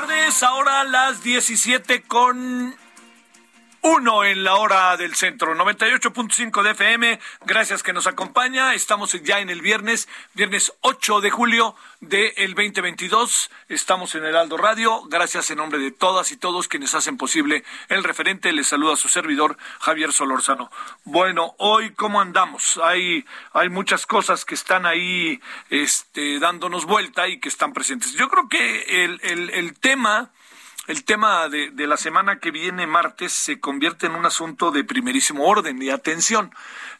Tardes, ahora las 17 con uno en la hora del centro, 98.5 de FM. Gracias que nos acompaña. Estamos ya en el viernes, viernes 8 de julio del 2022. Estamos en el Aldo Radio. Gracias en nombre de todas y todos quienes hacen posible el referente. Les saluda su servidor, Javier Solórzano. Bueno, hoy, ¿cómo andamos? Hay, hay muchas cosas que están ahí este, dándonos vuelta y que están presentes. Yo creo que el, el, el tema el tema de, de, la semana que viene, martes, se convierte en un asunto de primerísimo orden y atención.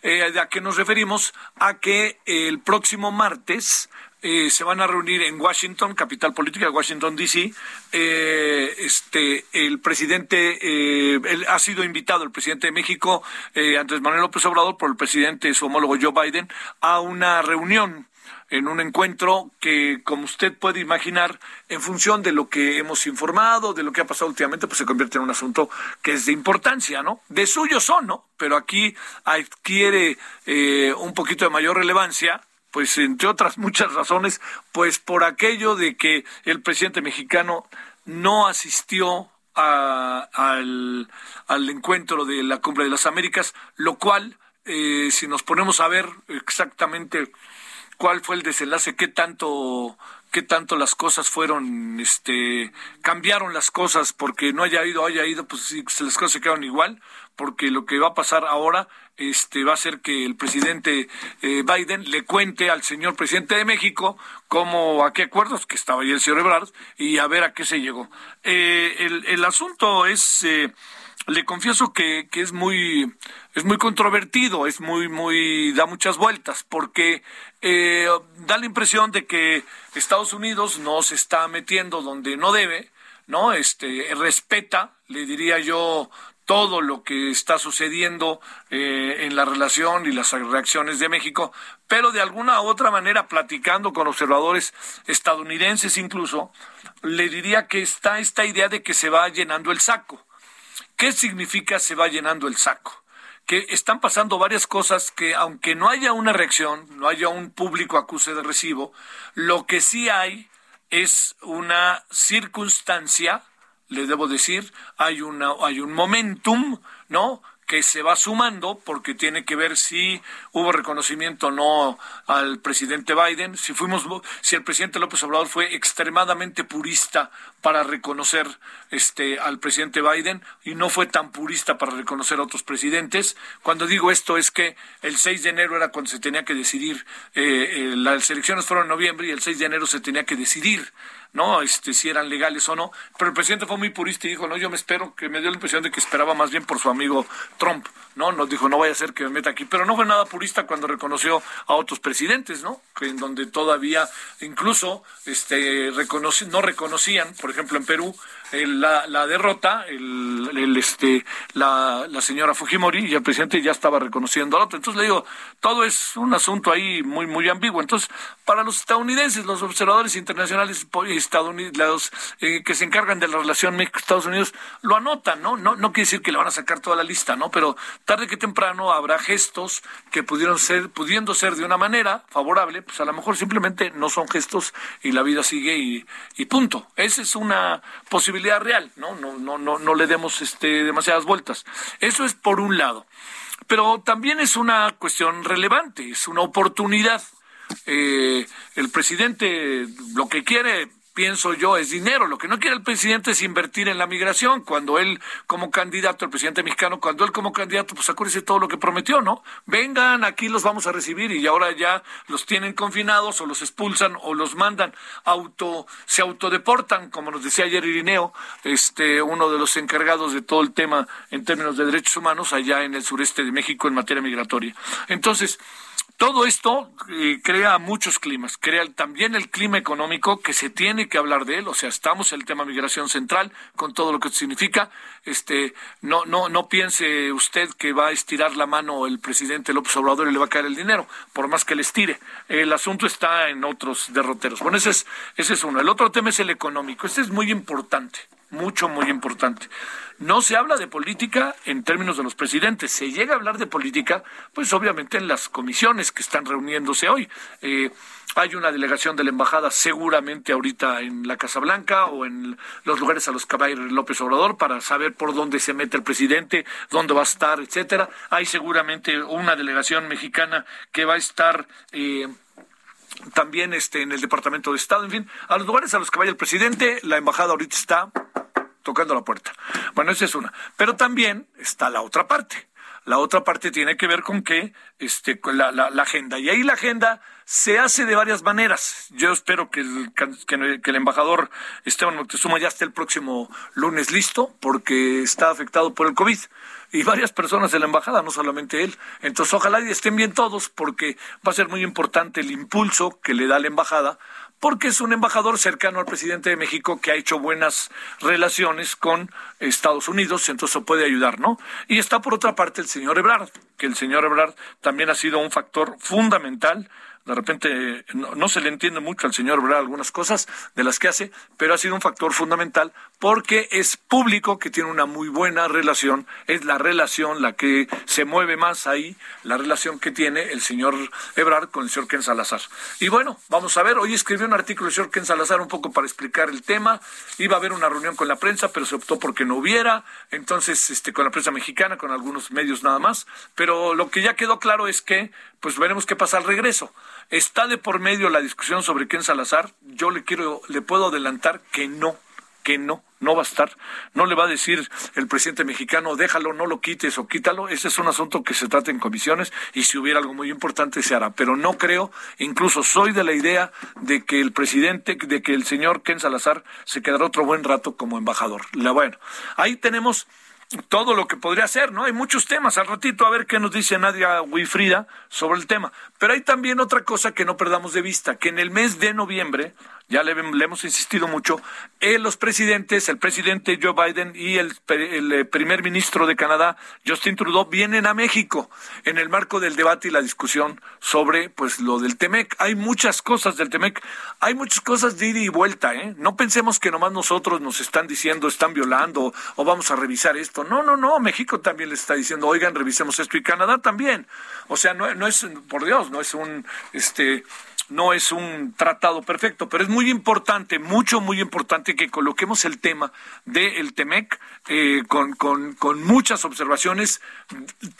Eh, ¿A qué nos referimos? A que el próximo martes eh, se van a reunir en Washington, capital política de Washington, D.C. Eh, este, el presidente, eh, ha sido invitado el presidente de México, eh, Andrés Manuel López Obrador, por el presidente, su homólogo Joe Biden, a una reunión en un encuentro que, como usted puede imaginar, en función de lo que hemos informado, de lo que ha pasado últimamente, pues se convierte en un asunto que es de importancia, ¿no? De suyo son, ¿no? Pero aquí adquiere eh, un poquito de mayor relevancia pues entre otras muchas razones, pues por aquello de que el presidente mexicano no asistió a, al, al, encuentro de la Cumbre de las Américas, lo cual, eh, si nos ponemos a ver exactamente cuál fue el desenlace, qué tanto qué tanto las cosas fueron, este, cambiaron las cosas porque no haya ido, haya ido, pues sí, las cosas se quedaron igual, porque lo que va a pasar ahora, este, va a ser que el presidente eh, Biden le cuente al señor presidente de México cómo, a qué acuerdos, que estaba ahí el señor Ebrard, y a ver a qué se llegó. Eh, el, el asunto es, eh, le confieso que, que es muy es muy controvertido, es muy muy da muchas vueltas porque eh, da la impresión de que Estados Unidos no se está metiendo donde no debe, no este respeta, le diría yo todo lo que está sucediendo eh, en la relación y las reacciones de México, pero de alguna u otra manera, platicando con observadores estadounidenses incluso, le diría que está esta idea de que se va llenando el saco. ¿Qué significa se va llenando el saco? Que están pasando varias cosas que, aunque no haya una reacción, no haya un público acuse de recibo, lo que sí hay es una circunstancia, le debo decir, hay, una, hay un momentum, ¿no? que se va sumando porque tiene que ver si hubo reconocimiento o no al presidente Biden, si fuimos si el presidente López Obrador fue extremadamente purista para reconocer este al presidente Biden y no fue tan purista para reconocer a otros presidentes. Cuando digo esto es que el 6 de enero era cuando se tenía que decidir eh, eh, las elecciones fueron en noviembre y el 6 de enero se tenía que decidir ¿no? Este, si eran legales o no. Pero el presidente fue muy purista y dijo, no, yo me espero, que me dio la impresión de que esperaba más bien por su amigo Trump, ¿no? Nos dijo, no vaya a ser que me meta aquí. Pero no fue nada purista cuando reconoció a otros presidentes, ¿no? Que en donde todavía incluso este, reconoce, no reconocían, por ejemplo, en Perú, la, la, derrota, el, este, la, la, señora Fujimori y el presidente ya estaba reconociendo al otro. Entonces le digo, todo es un asunto ahí muy, muy ambiguo. Entonces, para los estadounidenses, los observadores internacionales estadounidenses, eh, que se encargan de la relación México-Estados Unidos, lo anotan, ¿no? ¿no? No quiere decir que le van a sacar toda la lista, ¿no? Pero tarde que temprano habrá gestos que pudieron ser, pudiendo ser de una manera favorable, pues a lo mejor simplemente no son gestos y la vida sigue y, y punto. Esa es una posibilidad real, ¿no? No, no, no, no le demos este, demasiadas vueltas. Eso es por un lado. Pero también es una cuestión relevante, es una oportunidad. Eh, el presidente lo que quiere pienso yo, es dinero. Lo que no quiere el presidente es invertir en la migración. Cuando él, como candidato, el presidente mexicano, cuando él como candidato, pues acuérdese todo lo que prometió, ¿no? Vengan, aquí los vamos a recibir y ahora ya los tienen confinados o los expulsan o los mandan auto, se autodeportan, como nos decía ayer Irineo, este, uno de los encargados de todo el tema en términos de derechos humanos allá en el sureste de México en materia migratoria. Entonces, todo esto eh, crea muchos climas, crea también el clima económico que se tiene que hablar de él, o sea, estamos en el tema migración central con todo lo que significa. Este, no, no, no piense usted que va a estirar la mano el presidente López Obrador y le va a caer el dinero, por más que le estire. El asunto está en otros derroteros. Bueno, ese es, ese es uno. El otro tema es el económico. Este es muy importante, mucho, muy importante. No se habla de política en términos de los presidentes. Se llega a hablar de política, pues obviamente en las comisiones que están reuniéndose hoy. Eh, hay una delegación de la embajada seguramente ahorita en la Casa Blanca o en los lugares a los que va a ir López Obrador para saber por dónde se mete el presidente, dónde va a estar, etcétera. Hay seguramente una delegación mexicana que va a estar eh, también este, en el Departamento de Estado, en fin, a los lugares a los que vaya el presidente, la embajada ahorita está tocando la puerta. Bueno, esa es una. Pero también está la otra parte. La otra parte tiene que ver con que este, la, la, la agenda. Y ahí la agenda se hace de varias maneras. Yo espero que el, que, el embajador Esteban Moctezuma ya esté el próximo lunes listo, porque está afectado por el COVID. Y varias personas de la embajada, no solamente él. Entonces, ojalá y estén bien todos, porque va a ser muy importante el impulso que le da la embajada porque es un embajador cercano al presidente de México que ha hecho buenas relaciones con Estados Unidos, entonces puede ayudar, ¿no? Y está por otra parte el señor Ebrard, que el señor Ebrard también ha sido un factor fundamental de repente no, se le entiende mucho al señor Ebrard algunas cosas de las que hace, pero ha sido un factor fundamental porque es público que tiene una muy buena relación, es la relación la que se mueve más ahí, la relación que tiene el señor Ebrard con el señor Ken Salazar. Y bueno, vamos a ver, hoy escribió un artículo el señor Ken Salazar un poco para explicar el tema, iba a haber una reunión con la prensa, pero se optó porque no hubiera, entonces este con la prensa mexicana, con algunos medios nada más, pero lo que ya quedó claro es que pues veremos qué pasa al regreso. Está de por medio la discusión sobre Ken Salazar. Yo le quiero, le puedo adelantar que no, que no, no va a estar. No le va a decir el presidente mexicano, déjalo, no lo quites o quítalo. Ese es un asunto que se trata en comisiones y si hubiera algo muy importante se hará. Pero no creo, incluso soy de la idea de que el presidente, de que el señor Ken Salazar se quedará otro buen rato como embajador. La, bueno, ahí tenemos todo lo que podría ser, ¿no? Hay muchos temas. Al ratito a ver qué nos dice Nadia Wifrida sobre el tema. Pero hay también otra cosa que no perdamos de vista, que en el mes de noviembre ya le, hemos insistido mucho, eh, los presidentes, el presidente Joe Biden y el, eh, primer ministro de Canadá, Justin Trudeau, vienen a México en el marco del debate y la discusión sobre pues lo del TEMEC. Hay muchas cosas del TEMEC, hay muchas cosas de ida y vuelta, ¿eh? No pensemos que nomás nosotros nos están diciendo, están violando o vamos a revisar esto. No, no, no, México también les está diciendo, oigan, revisemos esto y Canadá también. O sea, no es, por Dios, no es un, este, no es un tratado perfecto, pero es muy importante, mucho, muy importante que coloquemos el tema del TEMEC eh, con, con, con, muchas observaciones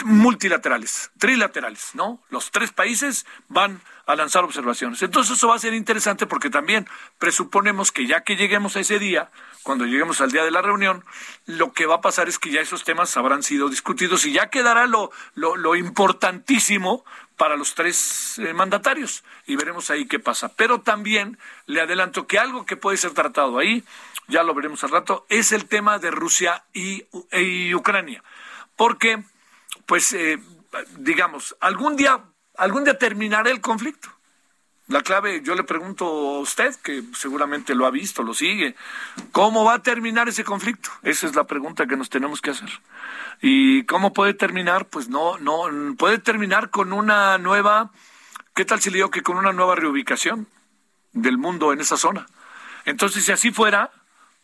multilaterales, trilaterales, ¿no? Los tres países van a lanzar observaciones. Entonces eso va a ser interesante porque también presuponemos que ya que lleguemos a ese día, cuando lleguemos al día de la reunión, lo que va a pasar es que ya esos temas habrán sido discutidos y ya quedará lo, lo, lo importantísimo para los tres eh, mandatarios y veremos ahí qué pasa. Pero también le adelanto que algo que puede ser tratado ahí, ya lo veremos al rato, es el tema de Rusia y, Ucrania. Porque, pues, eh, digamos, algún día, algún día terminará el conflicto. La clave, yo le pregunto a usted, que seguramente lo ha visto, lo sigue, ¿cómo va a terminar ese conflicto? Esa es la pregunta que nos tenemos que hacer. ¿Y cómo puede terminar? Pues no, no, puede terminar con una nueva, ¿qué tal si le digo que con una nueva reubicación del mundo en esa zona? Entonces, si así fuera,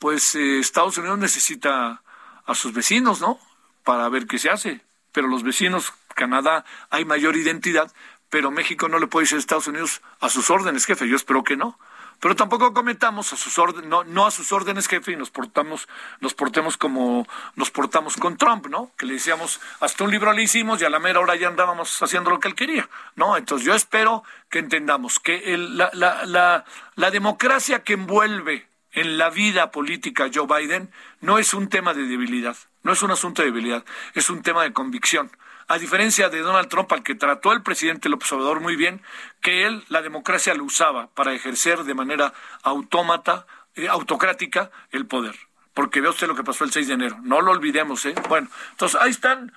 pues eh, Estados Unidos necesita a sus vecinos, ¿no? Para ver qué se hace. Pero los vecinos, Canadá, hay mayor identidad, pero México no le puede decir a Estados Unidos a sus órdenes, jefe. Yo espero que no. Pero tampoco cometamos a sus órdenes, no, a sus órdenes, jefe, y nos portamos, nos portemos como nos portamos con Trump, ¿no? Que le decíamos, hasta un libro le hicimos y a la mera hora ya andábamos haciendo lo que él quería, ¿no? Entonces yo espero que entendamos que la, la, la, la democracia que envuelve en la vida política Joe Biden no es un tema de debilidad, no es un asunto de debilidad, es un tema de convicción a diferencia de Donald Trump, al que trató el presidente López Obrador muy bien, que él la democracia lo usaba para ejercer de manera autómata, eh, autocrática el poder. Porque ve usted lo que pasó el 6 de enero. No lo olvidemos, ¿eh? Bueno, entonces ahí están,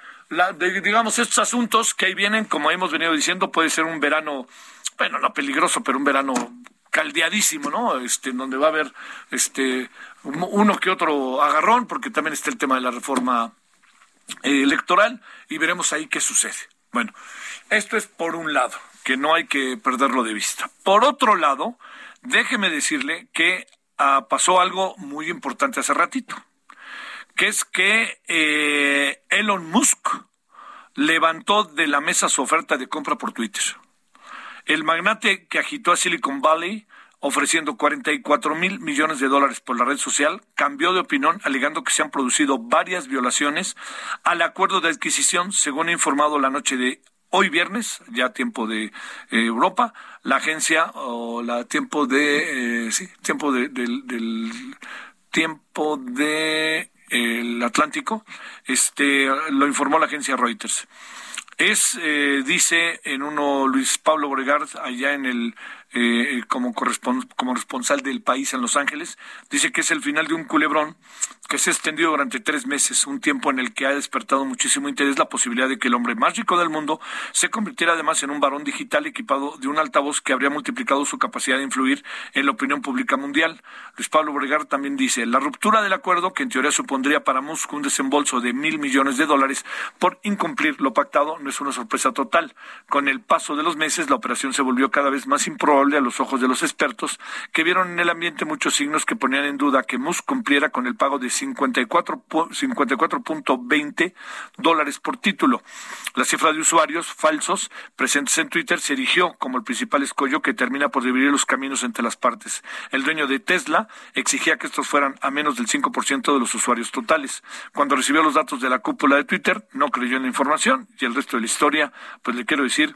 digamos, estos asuntos que ahí vienen, como hemos venido diciendo, puede ser un verano, bueno, no peligroso, pero un verano caldeadísimo, ¿no? Este, donde va a haber este uno que otro agarrón, porque también está el tema de la reforma electoral y veremos ahí qué sucede. Bueno, esto es por un lado, que no hay que perderlo de vista. Por otro lado, déjeme decirle que ah, pasó algo muy importante hace ratito, que es que eh, Elon Musk levantó de la mesa su oferta de compra por Twitter. El magnate que agitó a Silicon Valley ofreciendo 44 mil millones de dólares por la red social, cambió de opinión alegando que se han producido varias violaciones al acuerdo de adquisición, según ha informado la noche de hoy viernes, ya tiempo de eh, Europa, la agencia o la tiempo de eh, sí, tiempo de, del tiempo de el Atlántico, este lo informó la agencia Reuters. Es, eh, dice en uno Luis Pablo Bregard, allá en el eh, como, como responsable del país en Los Ángeles, dice que es el final de un culebrón que se ha extendido durante tres meses, un tiempo en el que ha despertado muchísimo interés la posibilidad de que el hombre más rico del mundo se convirtiera además en un varón digital equipado de un altavoz que habría multiplicado su capacidad de influir en la opinión pública mundial. Luis Pablo Bregar también dice, la ruptura del acuerdo, que en teoría supondría para Musk un desembolso de mil millones de dólares por incumplir lo pactado, no es una sorpresa total. Con el paso de los meses, la operación se volvió cada vez más improbable a los ojos de los expertos, que vieron en el ambiente muchos signos que ponían en duda que Musk cumpliera con el pago de 54.20 dólares por título. La cifra de usuarios falsos presentes en Twitter se erigió como el principal escollo que termina por dividir los caminos entre las partes. El dueño de Tesla exigía que estos fueran a menos del 5% de los usuarios totales. Cuando recibió los datos de la cúpula de Twitter, no creyó en la información y el resto de la historia, pues le quiero decir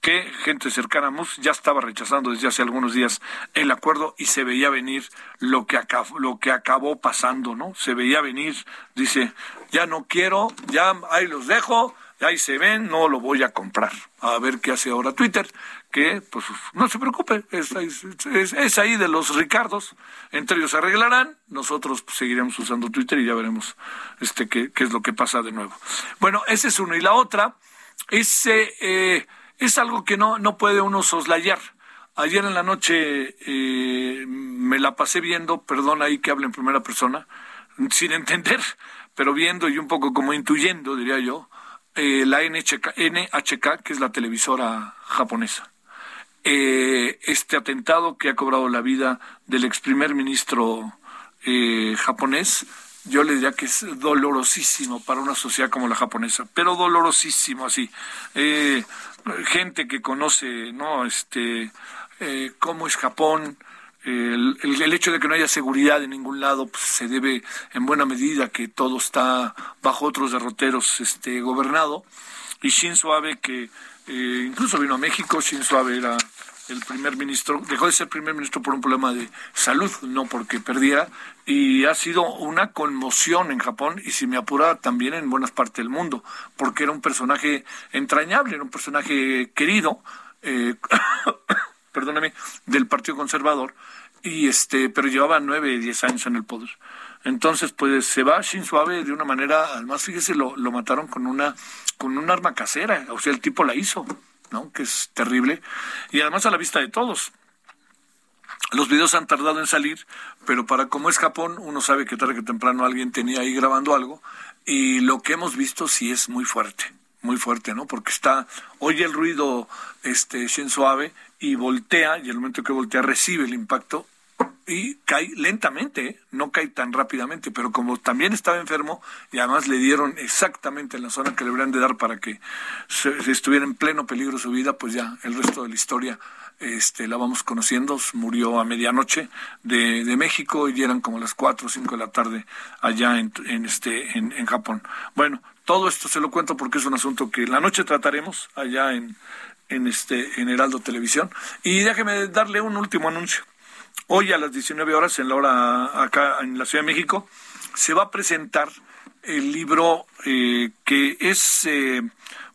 que gente cercana a Musk ya estaba rechazando desde hace algunos días el acuerdo y se veía venir lo que acabó, lo que acabó pasando, ¿no? Se veía venir, dice, ya no quiero, ya ahí los dejo, ahí se ven, no lo voy a comprar. A ver qué hace ahora Twitter, que pues no se preocupe, es, es, ahí de los Ricardos, entre ellos se arreglarán, nosotros seguiremos usando Twitter y ya veremos este qué, qué es lo que pasa de nuevo. Bueno, ese es uno. Y la otra ese eh, es algo que no, no puede uno soslayar. Ayer en la noche eh, me la pasé viendo, perdón ahí que hable en primera persona, sin entender, pero viendo y un poco como intuyendo, diría yo, eh, la NHK, NHK, que es la televisora japonesa. Eh, este atentado que ha cobrado la vida del ex primer ministro japonés, yo le diría que es dolorosísimo para una sociedad como la japonesa, pero dolorosísimo así. Eh, gente que conoce, ¿no? Este, eh, cómo es Japón, el, el, hecho de que no haya seguridad en ningún lado pues, se debe en buena medida que todo está bajo otros derroteros este, gobernado. Y Shinzo Abe, que eh, incluso vino a México, Shinzo Abe era el primer ministro, dejó de ser primer ministro por un problema de salud, no porque perdiera, y ha sido una conmoción en Japón y si me apura también en buenas partes del mundo, porque era un personaje entrañable, era un personaje querido, eh, perdóname, del Partido Conservador, y este, pero llevaba nueve, diez años en el poder. Entonces, pues se va Shinzo Abe de una manera, además fíjese, lo, lo mataron con una, con un arma casera, o sea, el tipo la hizo ¿no? Que es terrible. Y además a la vista de todos. Los videos han tardado en salir, pero para como es Japón, uno sabe que tarde que temprano alguien tenía ahí grabando algo. Y lo que hemos visto sí es muy fuerte, muy fuerte, ¿no? Porque está, oye el ruido este Shinzo Abe y voltea, y el momento que voltea recibe el impacto y cae lentamente, ¿eh? no cae tan rápidamente, pero como también estaba enfermo y además le dieron exactamente en la zona que le deberían de dar para que se, estuviera en pleno peligro su vida, pues ya el resto de la historia este, la vamos conociendo. Murió a medianoche de, de México y eran como las 4 o 5 de la tarde allá en, en este, en, Japón. Bueno, todo esto se lo cuento porque es un asunto que la noche trataremos allá en, en, este, en Heraldo Televisión. Y déjeme darle un último anuncio. Hoy a las 19 horas, en la hora acá en la Ciudad de México, se va a presentar el libro eh, que es, eh,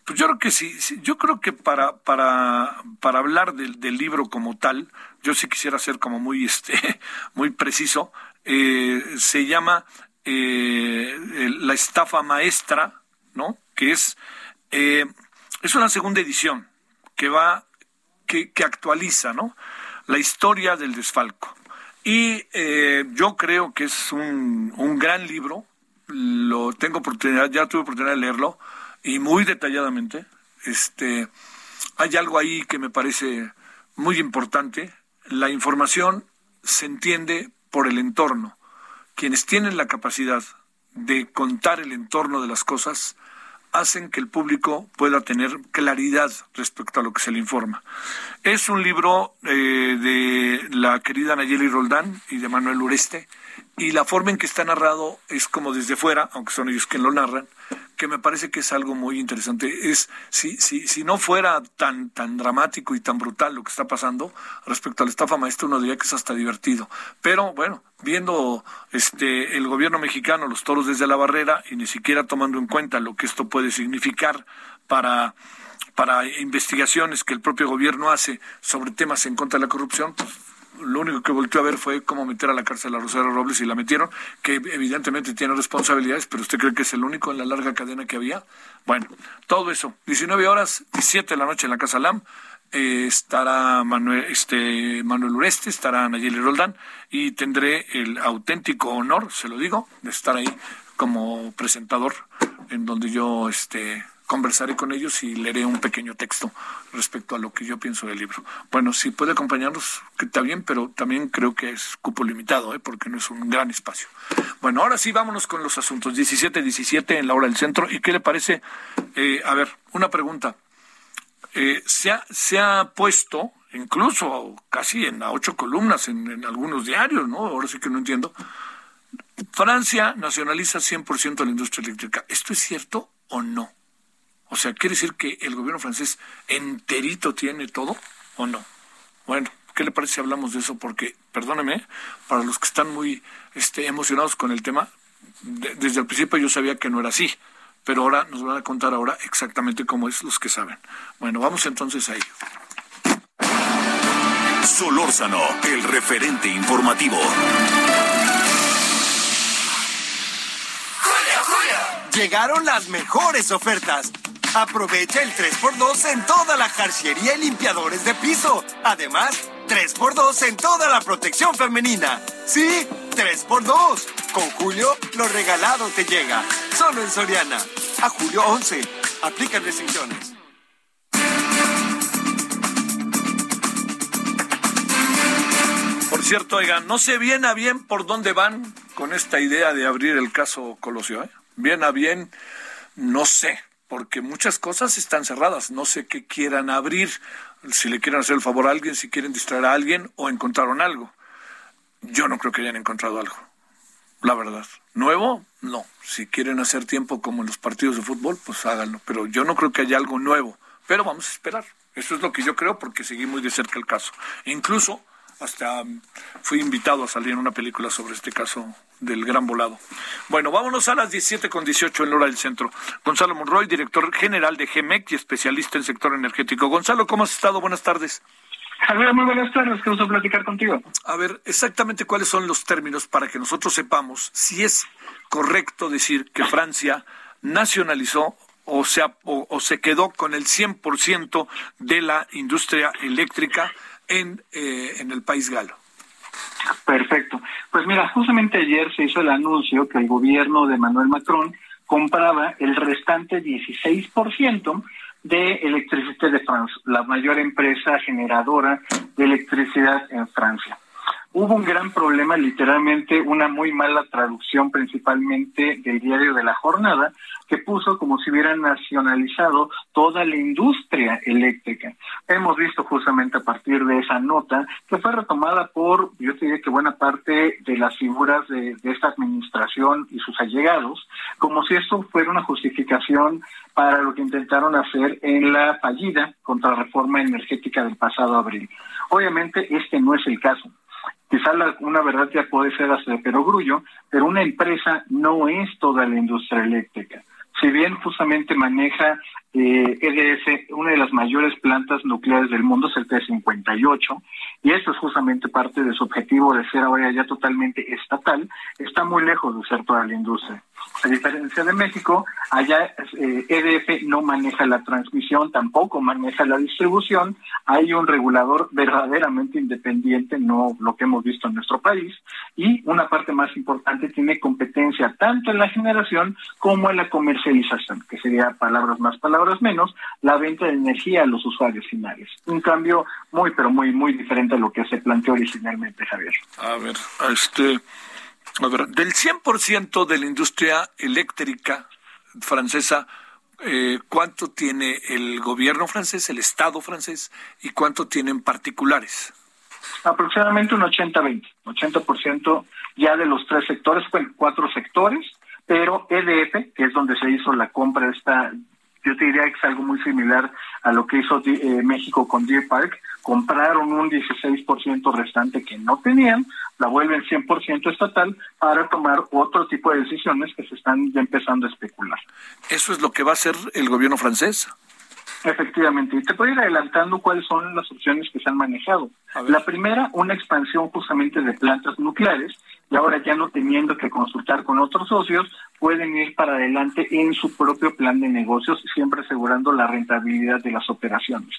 pues yo creo que sí, yo creo que para, para, para hablar del, del, libro como tal, yo sí quisiera ser como muy, este, muy preciso, eh, se llama La estafa maestra, ¿no? Que es, es una segunda edición que va, que, que actualiza, ¿no? La historia del desfalco. Y eh, yo creo que es un, un gran libro, lo tengo oportunidad, ya tuve oportunidad de leerlo, y muy detalladamente. Este, hay algo ahí que me parece muy importante. La información se entiende por el entorno. Quienes tienen la capacidad de contar el entorno de las cosas hacen que el público pueda tener claridad respecto a lo que se le informa. Es un libro eh, de la querida Nayeli Roldán y de Manuel Ureste, y la forma en que está narrado es como desde fuera, aunque son ellos quienes lo narran, que me parece que es algo muy interesante. Es si, si, si no fuera tan, tan dramático y tan brutal lo que está pasando respecto a la estafa maestra, uno diría que es hasta divertido. Pero bueno, viendo este el gobierno mexicano, los toros desde la barrera, y ni siquiera tomando en cuenta lo que esto puede significar para para investigaciones que el propio gobierno hace sobre temas en contra de la corrupción, pues lo único que volteó a ver fue cómo meter a la cárcel a Rosario Robles y la metieron, que evidentemente tiene responsabilidades, pero usted cree que es el único en la larga cadena que había. Bueno, todo eso, 19 horas, 17 de la noche en la Casa LAM. Eh, estará Manuel, este, Manuel Ureste, estará Nayeli Roldán y tendré el auténtico honor, se lo digo, de estar ahí como presentador en donde yo este, conversaré con ellos y leeré un pequeño texto respecto a lo que yo pienso del libro. Bueno, si puede acompañarnos, que está bien, pero también creo que es cupo limitado, ¿eh? porque no es un gran espacio. Bueno, ahora sí, vámonos con los asuntos. 17-17 en la hora del centro. ¿Y qué le parece? Eh, a ver, una pregunta. Eh, se, ha, puesto, incluso casi en ocho columnas en, en algunos diarios, ¿no? Ahora sí que no entiendo. Francia nacionaliza 100% la industria eléctrica. ¿Esto es cierto o no? O sea, ¿quiere decir que el gobierno francés enterito tiene todo o no? Bueno, ¿qué le parece si hablamos de eso? Porque, perdóneme, para los que están muy este, emocionados con el tema, de, desde el principio yo sabía que no era así, pero ahora nos van a contar ahora exactamente cómo es los que saben. Bueno, vamos entonces a ello. Solórzano, el referente informativo. Llegaron las mejores ofertas. Aprovecha el 3x2 en toda la jarciería y limpiadores de piso. Además, 3x2 en toda la protección femenina. Sí, 3x2. Con Julio, lo regalado te llega. Solo en Soriana. A julio 11. Aplican restricciones. Por cierto, oigan, no sé bien a bien por dónde van con esta idea de abrir el caso Colosio. ¿eh? Bien a bien, no sé porque muchas cosas están cerradas. No sé qué quieran abrir, si le quieren hacer el favor a alguien, si quieren distraer a alguien o encontraron algo. Yo no creo que hayan encontrado algo, la verdad. ¿Nuevo? No. Si quieren hacer tiempo como en los partidos de fútbol, pues háganlo. Pero yo no creo que haya algo nuevo. Pero vamos a esperar. Eso es lo que yo creo porque seguí muy de cerca el caso. Incluso hasta fui invitado a salir en una película sobre este caso del gran volado. Bueno, vámonos a las 17 con 18 en la hora del centro. Gonzalo Monroy, director general de GEMEC y especialista en sector energético. Gonzalo, ¿cómo has estado? Buenas tardes. Javier, muy buenas tardes, qué gusto platicar contigo. A ver, exactamente cuáles son los términos para que nosotros sepamos si es correcto decir que Francia nacionalizó o se, o, se quedó con el 100% de la industria eléctrica en, eh, en el país galo. Perfecto. Pues mira, justamente ayer se hizo el anuncio que el gobierno de Manuel Macron compraba el restante 16% de Electricité de France, la mayor empresa generadora de electricidad en Francia hubo un gran problema, literalmente una muy mala traducción principalmente del diario de la jornada, que puso como si hubieran nacionalizado toda la industria eléctrica. Hemos visto justamente a partir de esa nota que fue retomada por, yo diría que buena parte de las figuras de, de esta administración y sus allegados, como si esto fuera una justificación para lo que intentaron hacer en la fallida contrarreforma energética del pasado abril. Obviamente este no es el caso. Quizá una verdad ya puede ser hasta de perogrullo, pero una empresa no es toda la industria eléctrica. Si bien justamente maneja eh, EDF, una de las mayores plantas nucleares del mundo es el T-58, y esto es justamente parte de su objetivo de ser ahora ya totalmente estatal, está muy lejos de ser toda la industria. A diferencia de México, allá EDF eh, e no maneja la transmisión, tampoco maneja la distribución, hay un regulador verdaderamente independiente, no lo que hemos visto en nuestro país, y una parte más importante tiene competencia tanto en la generación como en la comercialización, que sería palabras más, palabras menos, la venta de energía a los usuarios finales. Un cambio muy, pero muy, muy diferente a lo que se planteó originalmente, Javier. A ver, este... Del 100% de la industria eléctrica francesa, eh, ¿cuánto tiene el gobierno francés, el Estado francés, y cuánto tienen particulares? Aproximadamente un 80-20. 80%, ya de los tres sectores, bueno, cuatro sectores, pero EDF, que es donde se hizo la compra de esta, yo te diría que es algo muy similar a lo que hizo eh, México con Deer Park, compraron un 16% restante que no tenían, la vuelven 100% estatal para tomar otro tipo de decisiones que se están ya empezando a especular. ¿Eso es lo que va a hacer el gobierno francés? Efectivamente, y te puedo ir adelantando cuáles son las opciones que se han manejado. La primera, una expansión justamente de plantas nucleares, y ahora ya no teniendo que consultar con otros socios, pueden ir para adelante en su propio plan de negocios, siempre asegurando la rentabilidad de las operaciones.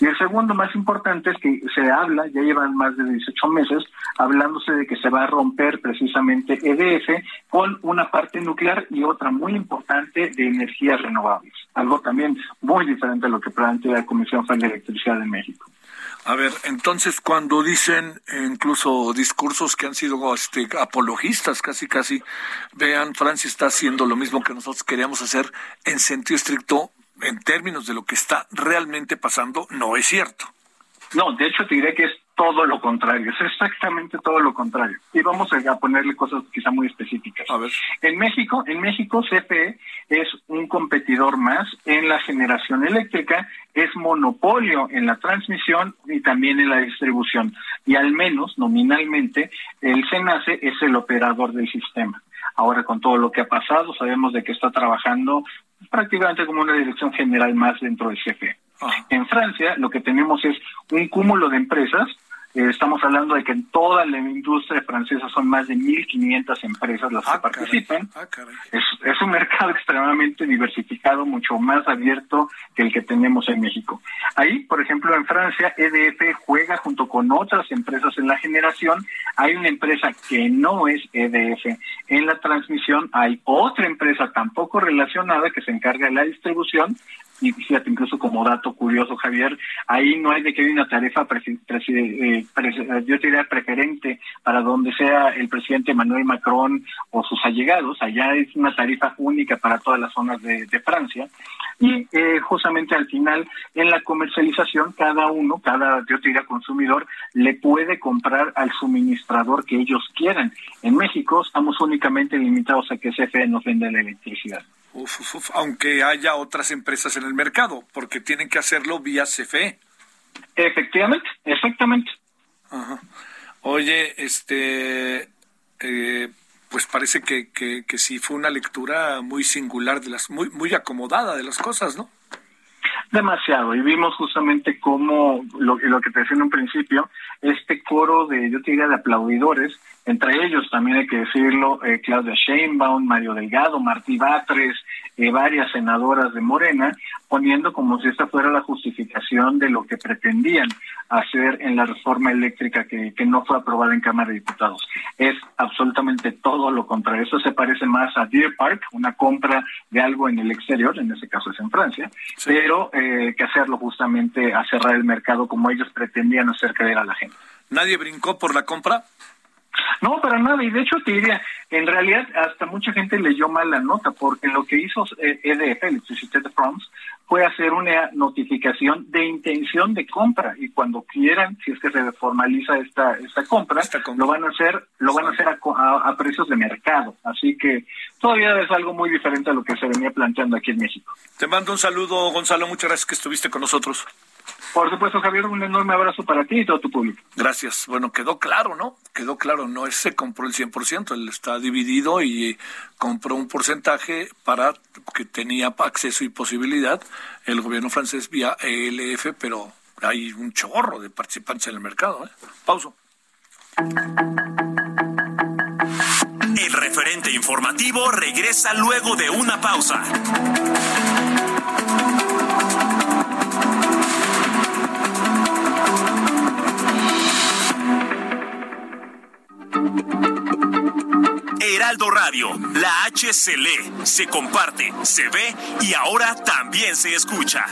Y el segundo más importante es que se habla, ya llevan más de 18 meses, hablándose de que se va a romper precisamente EDF con una parte nuclear y otra muy importante de energías renovables. Algo también muy diferente a lo que plantea la Comisión Federal de Electricidad de México. A ver, entonces cuando dicen incluso discursos que han sido este, apologistas, casi casi, vean, Francia está haciendo lo mismo que nosotros queríamos hacer en sentido estricto, en términos de lo que está realmente pasando, no es cierto. No, de hecho te diré que es todo lo contrario, es exactamente todo lo contrario. Y vamos a ponerle cosas quizá muy específicas. A ver. En México, en México CFE es un competidor más en la generación eléctrica, es monopolio en la transmisión y también en la distribución. Y al menos nominalmente el SENACE es el operador del sistema. Ahora con todo lo que ha pasado, sabemos de que está trabajando prácticamente como una dirección general más dentro del CFE. Ah. En Francia lo que tenemos es un cúmulo de empresas eh, estamos hablando de que en toda la industria francesa son más de 1.500 empresas las que ah, participan. Ah, es, es, un mercado extremadamente diversificado, mucho más abierto que el que tenemos en México. Ahí, por ejemplo, en Francia, EDF juega junto con otras empresas en la generación. Hay una empresa que no es EDF. En la transmisión hay otra empresa tampoco relacionada que se encarga de la distribución y fíjate, incluso como dato curioso, Javier, ahí no hay de que hay una tarifa, eh, yo diría preferente para donde sea el presidente Manuel Macron o sus allegados, allá es una tarifa única para todas las zonas de, Francia, y eh, justamente al final, en la comercialización, cada uno, cada, yo diría, consumidor, le puede comprar al suministrador que ellos quieran. En México estamos únicamente limitados a que CFE nos vende la electricidad aunque haya otras empresas en el mercado, porque tienen que hacerlo vía CFE. Efectivamente, exactamente. Oye, este, eh, pues parece que, que, que sí fue una lectura muy singular de las, muy, muy acomodada de las cosas, ¿no? demasiado. Y vimos justamente cómo, lo, lo que te decía en un principio, este coro de, yo te diría, de aplaudidores, entre ellos también hay que decirlo, eh, Claudia Sheinbaum, Mario Delgado, Martí Batres, eh, varias senadoras de Morena, poniendo como si esta fuera la justificación de lo que pretendían hacer en la reforma eléctrica que, que no fue aprobada en Cámara de Diputados. Es absolutamente todo lo contrario. Eso se parece más a Deer Park, una compra de algo en el exterior, en ese caso es en Francia, pero eh, que hacerlo justamente a cerrar el mercado como ellos pretendían hacer creer a la gente. ¿Nadie brincó por la compra? No, para nada. Y de hecho te diría, en realidad hasta mucha gente leyó mal la nota, porque lo que hizo EDF, Electricité de France, fue hacer una notificación de intención de compra y cuando quieran, si es que se formaliza esta esta compra, lo van a hacer lo van a hacer a, precios de mercado. Así que todavía es algo muy diferente a lo que se venía planteando aquí en México. Te mando un saludo, Gonzalo. Muchas gracias que estuviste con nosotros. Por supuesto, Javier, un enorme abrazo para ti y todo tu público. Gracias. Bueno, quedó claro, ¿no? Quedó claro, no se compró el 100%, él está dividido y compró un porcentaje para que tenía acceso y posibilidad el gobierno francés vía ELF, pero hay un chorro de participantes en el mercado. ¿eh? Pauso. El referente informativo regresa luego de una pausa. Heraldo Radio, la H se lee, se comparte, se ve y ahora también se escucha.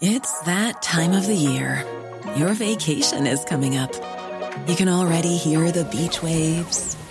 It's that time of the year. Your vacation is coming up. You can already hear the beach waves,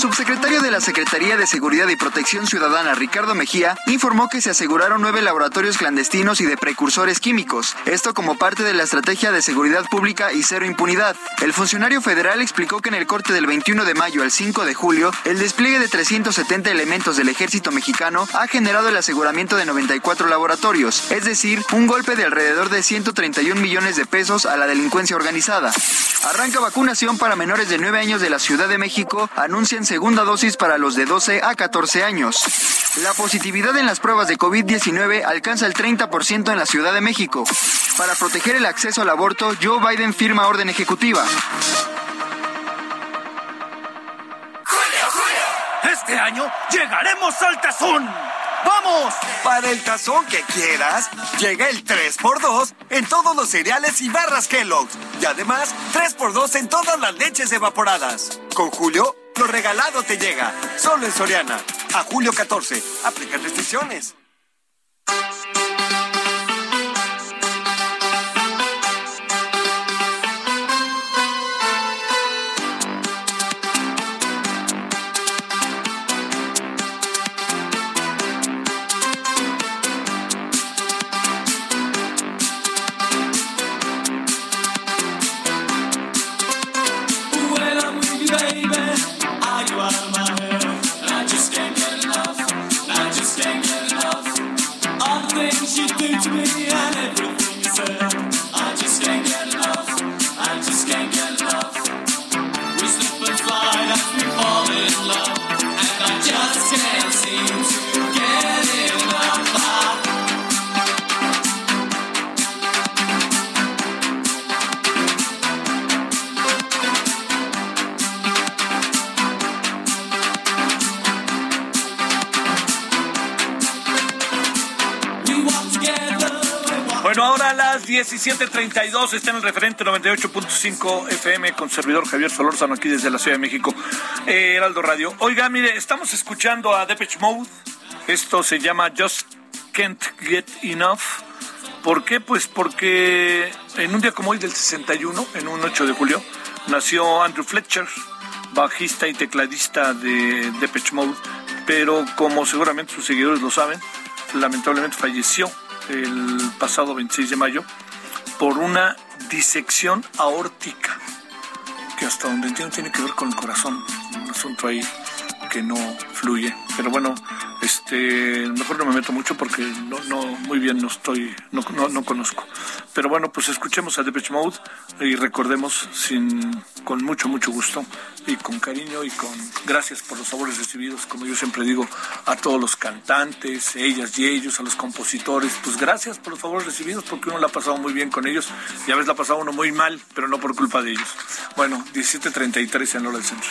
Subsecretario de la Secretaría de Seguridad y Protección Ciudadana, Ricardo Mejía, informó que se aseguraron nueve laboratorios clandestinos y de precursores químicos, esto como parte de la estrategia de seguridad pública y cero impunidad. El funcionario federal explicó que en el corte del 21 de mayo al 5 de julio, el despliegue de 370 elementos del ejército mexicano ha generado el aseguramiento de 94 laboratorios, es decir, un golpe de alrededor de 131 millones de pesos a la delincuencia organizada. Arranca vacunación para menores de 9 años de la Ciudad de México, anuncia en segunda dosis para los de 12 a 14 años. La positividad en las pruebas de COVID-19 alcanza el 30% en la Ciudad de México. Para proteger el acceso al aborto, Joe Biden firma orden ejecutiva. ¡Julio, Julio! Este año llegaremos al tazón. ¡Vamos! Para el tazón que quieras, llega el 3x2 en todos los cereales y barras Kellogg's. Y además, 3x2 en todas las leches evaporadas. Con Julio, lo regalado te llega. Solo en Soriana. A julio 14. Aplica restricciones. 17.32 está en el referente 98.5 FM con servidor Javier Solórzano aquí desde la Ciudad de México, eh, Heraldo Radio. Oiga, mire, estamos escuchando a Depeche Mode. Esto se llama Just Can't Get Enough. ¿Por qué? Pues porque en un día como hoy del 61, en un 8 de julio, nació Andrew Fletcher, bajista y tecladista de Depeche Mode, pero como seguramente sus seguidores lo saben, lamentablemente falleció el pasado 26 de mayo por una disección aórtica, que hasta donde entiendo tiene que ver con el corazón, un asunto ahí que no fluye. Pero bueno, este, mejor no me meto mucho porque no, no muy bien no estoy, no, no, conozco. Pero bueno, pues escuchemos a Depeche Mode y recordemos sin, con mucho, mucho gusto y con cariño y con gracias por los favores recibidos, como yo siempre digo, a todos los cantantes, ellas y ellos, a los compositores, pues gracias por los favores recibidos porque uno la ha pasado muy bien con ellos y a veces la ha pasado uno muy mal, pero no por culpa de ellos. Bueno, 17.33 en Hora del Centro.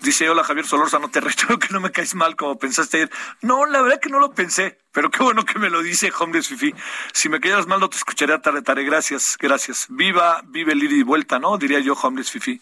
dice, hola Javier Solorza, no te recho que no me caes mal como pensaste ayer. No, la verdad que no lo pensé, pero qué bueno que me lo dice Homeless Fifi. Si me quedas mal no te escucharé tarde, tarde. Gracias, gracias. Viva, vive el y vuelta, ¿no? Diría yo Homeless Fifi.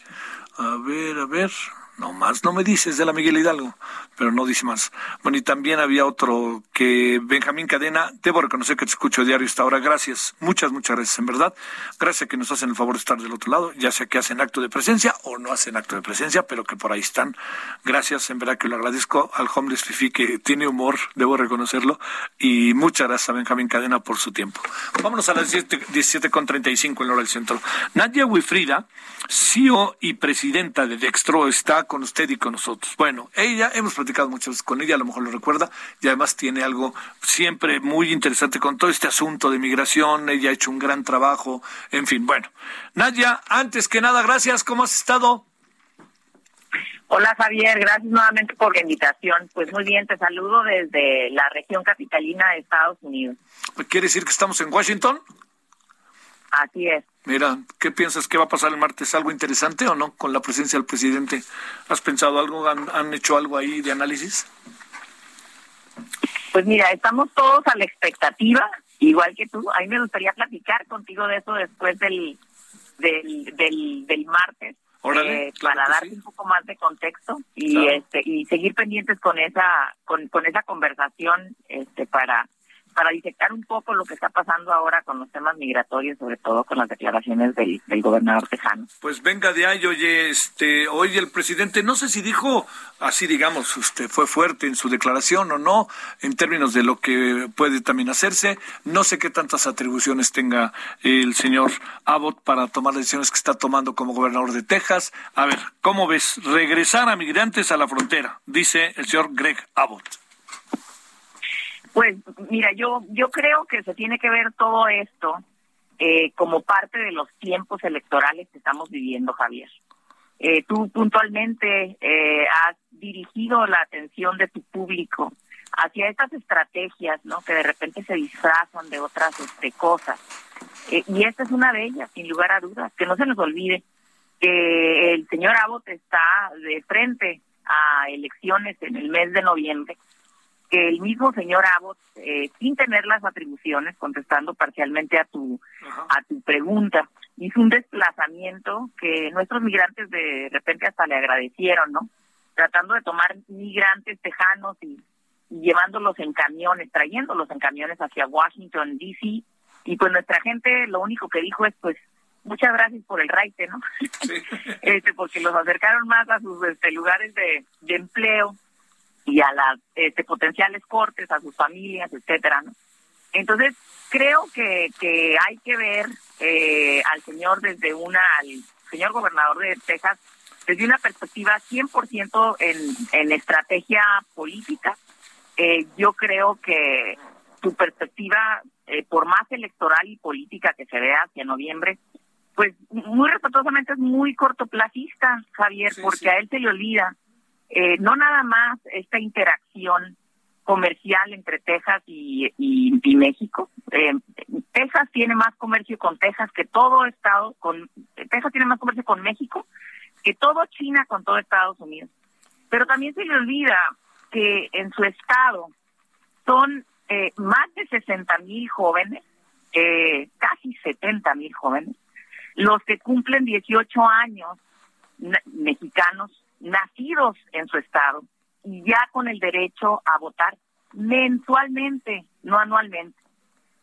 A ver, a ver. No más no me dices de la Miguel Hidalgo, pero no dice más. Bueno, y también había otro que Benjamín Cadena, debo reconocer que te escucho diario esta hora. Gracias, muchas, muchas gracias, en verdad. Gracias que nos hacen el favor de estar del otro lado, ya sea que hacen acto de presencia o no hacen acto de presencia, pero que por ahí están. Gracias, en verdad que lo agradezco al Homeless Fifi que tiene humor, debo reconocerlo. Y muchas gracias a Benjamín Cadena por su tiempo. Vámonos a las 17.35 en hora del centro. Nadia Wifrida, CEO y presidenta de Dextro, está con usted y con nosotros. Bueno, ella, hemos platicado muchas veces con ella, a lo mejor lo recuerda, y además tiene algo siempre muy interesante con todo este asunto de migración, ella ha hecho un gran trabajo, en fin, bueno. Nadia, antes que nada, gracias, ¿cómo has estado? Hola Javier, gracias nuevamente por la invitación. Pues muy bien, te saludo desde la región capitalina de Estados Unidos. ¿Quiere decir que estamos en Washington? Así es. Mira, ¿qué piensas que va a pasar el martes? ¿Algo interesante o no con la presencia del presidente? ¿Has pensado algo? ¿Han, hecho algo ahí de análisis? Pues mira, estamos todos a la expectativa, igual que tú. A mí me gustaría platicar contigo de eso después del, del, del, martes. Eh, para darte un poco más de contexto y este y seguir pendientes con esa con, con esa conversación este para para disectar un poco lo que está pasando ahora con los temas migratorios, sobre todo con las declaraciones del, gobernador tejano. Pues venga de ahí, oye, este, hoy el presidente, no sé si dijo, así digamos, usted fue fuerte en su declaración o no, en términos de lo que puede también hacerse, no sé qué tantas atribuciones tenga el señor Abbott para tomar las decisiones que está tomando como gobernador de Texas. A ver, ¿cómo ves? Regresar a migrantes a la frontera, dice el señor Greg Abbott. Pues mira, yo yo creo que se tiene que ver todo esto eh, como parte de los tiempos electorales que estamos viviendo, Javier. Eh, tú puntualmente eh, has dirigido la atención de tu público hacia estas estrategias, ¿no? Que de repente se disfrazan de otras este, cosas. y esta es una de ellas, sin lugar a dudas. Que no se nos olvide que el señor Abbott está de frente a elecciones en el mes de noviembre que el mismo señor Abbott, eh, sin tener las atribuciones, contestando parcialmente a tu a tu pregunta, hizo un desplazamiento que nuestros migrantes de repente hasta le agradecieron, ¿no? Tratando de tomar migrantes tejanos y, llevándolos en camiones, trayéndolos en camiones hacia Washington D.C. y pues nuestra gente lo único que dijo es pues muchas gracias por el raite, ¿no? este, porque los acercaron más a sus este, lugares de, de empleo y a las este, potenciales cortes, a sus familias, etcétera, ¿no? Entonces, creo que, que hay que ver eh, al señor desde una, al señor gobernador de Texas, desde una perspectiva 100% en, en estrategia política. Eh, yo creo que su perspectiva, eh, por más electoral y política que se vea hacia noviembre, pues muy respetuosamente es muy cortoplacista, Javier, porque a él se le olvida eh, no nada más esta interacción comercial entre Texas y, México. Eh, Texas tiene más comercio con Texas que todo Estado, con Texas tiene más comercio con México que todo China con todo Estados Unidos. Pero también se le olvida que en su estado son eh, más de 60 mil jóvenes, eh, casi 70 mil jóvenes, los que cumplen 18 años mexicanos nacidos en su estado y ya con el derecho a votar mensualmente, no anualmente.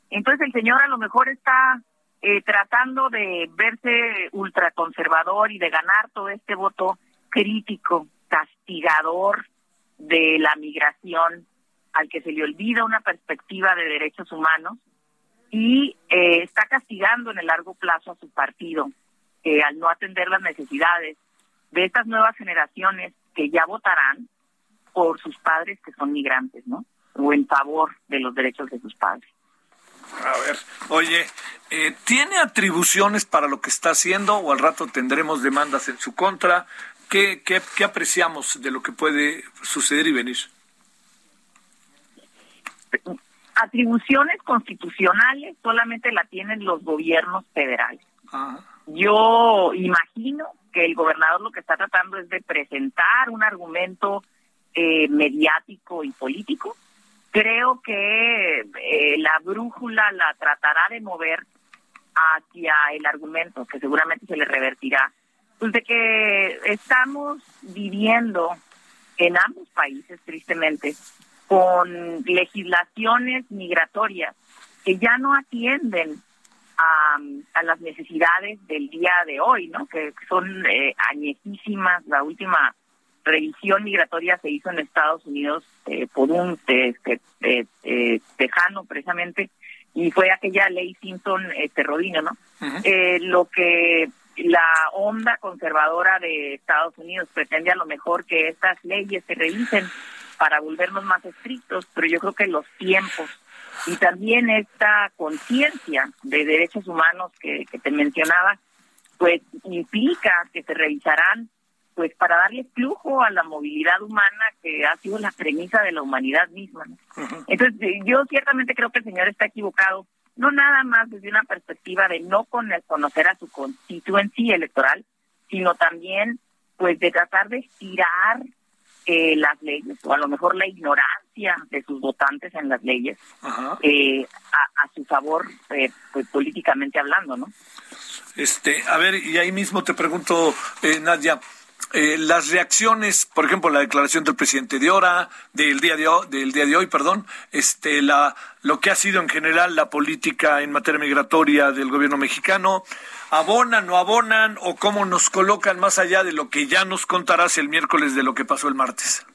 Entonces el señor a lo mejor está eh, tratando de verse ultraconservador y de ganar todo este voto crítico, castigador de la migración, al que se le olvida una perspectiva de derechos humanos y eh, está castigando en el largo plazo a su partido eh, al no atender las necesidades de estas nuevas generaciones que ya votarán por sus padres que son migrantes, ¿no? O en favor de los derechos de sus padres. A ver, oye, eh, ¿tiene atribuciones para lo que está haciendo o al rato tendremos demandas en su contra? ¿Qué, qué, qué apreciamos de lo que puede suceder y venir? Atribuciones constitucionales solamente la tienen los gobiernos federales. Ah. Yo imagino que el gobernador lo que está tratando es de presentar un argumento eh, mediático y político. Creo que eh, la brújula la tratará de mover hacia el argumento, que seguramente se le revertirá, pues de que estamos viviendo en ambos países, tristemente, con legislaciones migratorias que ya no atienden a, a, las necesidades del día de hoy, ¿no? Que son eh, añejísimas. La última revisión migratoria se hizo en Estados Unidos eh, por un eh, tejano precisamente y fue aquella ley Simpson este Rodino, ¿no? eh, lo que la onda conservadora de Estados Unidos pretende a lo mejor que estas leyes se revisen para volvernos más estrictos, pero yo creo que los tiempos y también esta conciencia de derechos humanos que, te mencionaba, pues implica que se revisarán pues para darle flujo a la movilidad humana que ha sido la premisa de la humanidad misma. Entonces, yo ciertamente creo que el señor está equivocado, no nada más desde una perspectiva de no conocer a su constituencia electoral, sino también pues de tratar de estirar eh, las leyes o a lo mejor la ignorancia de sus votantes en las leyes eh, a, su favor eh, pues políticamente hablando no este a ver y ahí mismo te pregunto Nadia las reacciones, por ejemplo, la declaración del presidente de hora, del día de hoy, del día de hoy, perdón, este, la, lo que ha sido en general la política en materia migratoria del gobierno mexicano, abonan o abonan o cómo nos colocan más allá de lo que ya nos contarás el miércoles de lo que pasó el martes.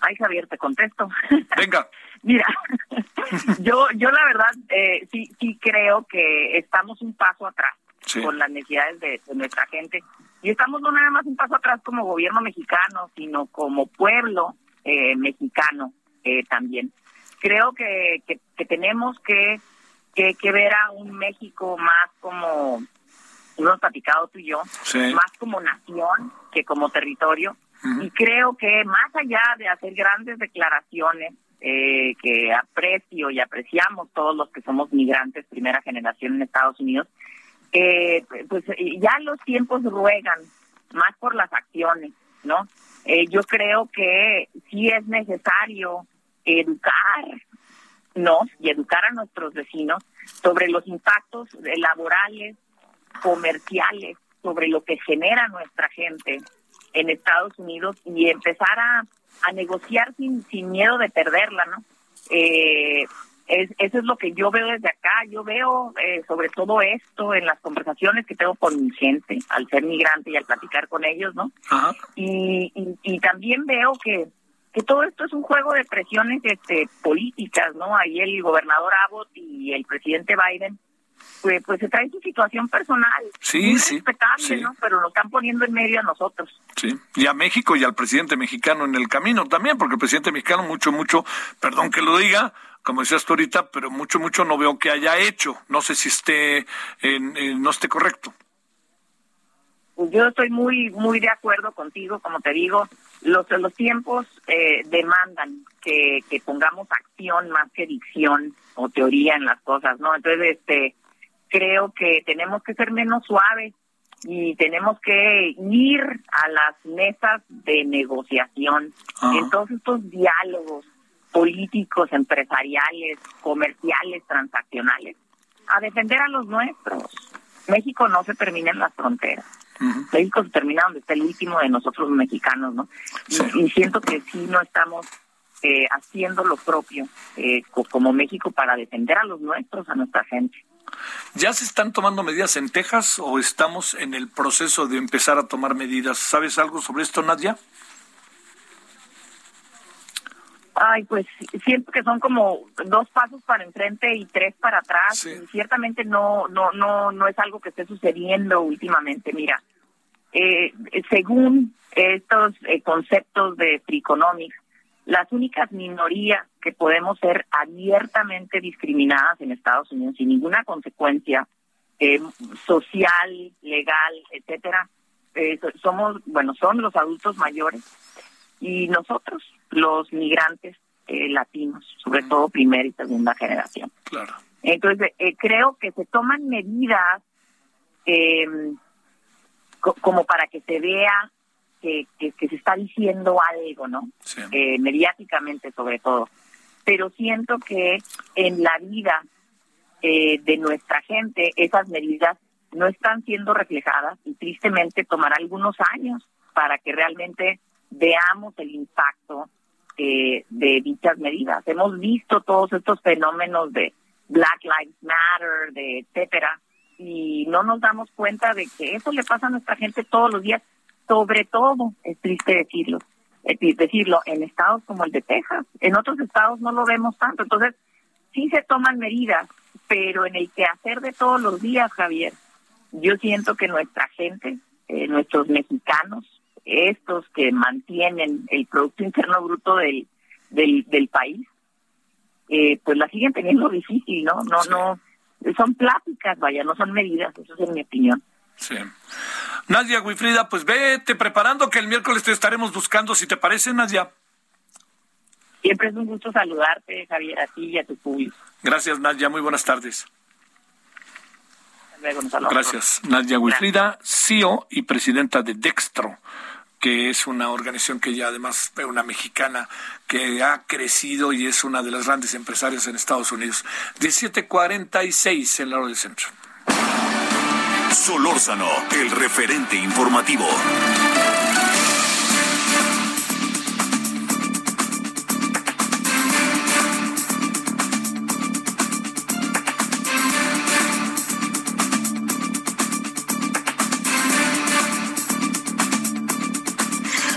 Ay, Javier, te contesto. Venga. Mira, yo, yo la verdad eh, sí, sí creo que estamos un paso atrás con las necesidades de, nuestra gente y estamos no nada más un paso atrás como gobierno mexicano, sino como pueblo eh, mexicano eh, también. Creo que, que tenemos que que, que ver a un México más como hemos platicado tú y yo, más como nación que como territorio. Y creo que más allá de hacer grandes declaraciones eh, que aprecio y apreciamos todos los que somos migrantes primera generación en Estados Unidos, eh, pues ya los tiempos ruegan más por las acciones, ¿no? Eh, yo creo que sí es necesario educar nos y educar a nuestros vecinos sobre los impactos laborales, comerciales, sobre lo que genera nuestra gente en Estados Unidos y empezar a, a negociar sin, sin miedo de perderla, ¿no? Eh, Es, eso es lo que yo veo desde acá. Yo veo eh, sobre todo esto en las conversaciones que tengo con mi gente, al ser migrante y al platicar con ellos, ¿no? Y, y, también veo que, que todo esto es un juego de presiones este, políticas, ¿no? Ahí el gobernador Abbott y el presidente Biden pues, pues se trae su situación personal. Sí, sí. Respetable, ¿no? Pero lo están poniendo en medio a nosotros. Sí, y a México y al presidente mexicano en el camino también, porque el presidente mexicano mucho, mucho, perdón que lo diga, como decías tú ahorita, pero mucho, mucho no veo que haya hecho. No sé si esté, en, no esté correcto. Yo estoy muy, muy de acuerdo contigo, como te digo, los, los tiempos eh, demandan que, que pongamos acción más que dicción o teoría en las cosas, ¿no? Entonces, este, creo que tenemos que ser menos suaves y tenemos que ir a las mesas de negociación. En todos estos diálogos políticos, empresariales, comerciales, transaccionales, a defender a los nuestros. México no se termina en las fronteras. México se termina donde está el último de nosotros mexicanos, ¿no? Y, siento que sí no estamos eh, haciendo lo propio eh, como México para defender a los nuestros, a nuestra gente. ¿Ya se están tomando medidas en Texas o estamos en el proceso de empezar a tomar medidas? ¿Sabes algo sobre esto, Nadia? Ay, pues siento que son como dos pasos para enfrente y tres para atrás. ciertamente no, no, no, no es algo que esté sucediendo últimamente. Mira, eh, según estos eh, conceptos de Freakonomics, las únicas minorías que podemos ser abiertamente discriminadas en Estados Unidos sin ninguna consecuencia eh, social, legal, etcétera, somos, bueno, son los adultos mayores y nosotros, los migrantes eh, latinos, sobre todo primera y segunda generación. Claro. Entonces, eh, creo que se toman medidas eh, como para que se vea que, que, se está diciendo algo, ¿no? mediáticamente sobre todo. Pero siento que en la vida de nuestra gente esas medidas no están siendo reflejadas y tristemente tomará algunos años para que realmente veamos el impacto eh, de dichas medidas. Hemos visto todos estos fenómenos de Black Lives Matter, de etcétera, y no nos damos cuenta de que eso le pasa a nuestra gente todos los días, sobre todo, es triste decirlo, decirlo, en estados como el de Texas, en otros estados no lo vemos tanto, entonces sí se toman medidas, pero en el quehacer de todos los días, Javier, yo siento que nuestra gente, eh, nuestros mexicanos, estos que mantienen el Producto Interno Bruto del, del, país, eh, pues la siguen teniendo difícil, ¿no? No, no, son pláticas, vaya, no son medidas, eso es en mi opinión. Sí. Nadia Guifrida, pues vete preparando que el miércoles te estaremos buscando, si te parece, Nadia. Siempre es un gusto saludarte, Javier, a ti y a tu público. Gracias, Nadia. Muy buenas tardes. Gracias. Nadia Guifrida, CEO y presidenta de Dextro que es una organización que ya además es una mexicana que ha crecido y es una de las grandes empresarias en Estados Unidos. 1746 en la hora del centro. Solórzano, el referente informativo.